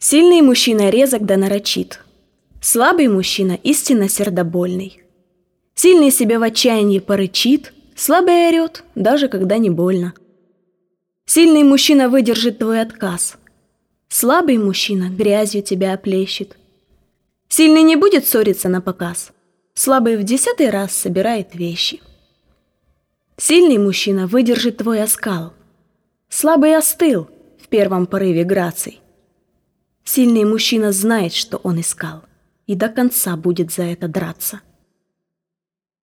Сильный мужчина резок да нарочит. Слабый мужчина истинно сердобольный. Сильный себе в отчаянии порычит, слабый орет, даже когда не больно. Сильный мужчина выдержит твой отказ. Слабый мужчина грязью тебя оплещет. Сильный не будет ссориться на показ. Слабый в десятый раз собирает вещи. Сильный мужчина выдержит твой оскал. Слабый остыл в первом порыве граций. Сильный мужчина знает, что он искал, и до конца будет за это драться.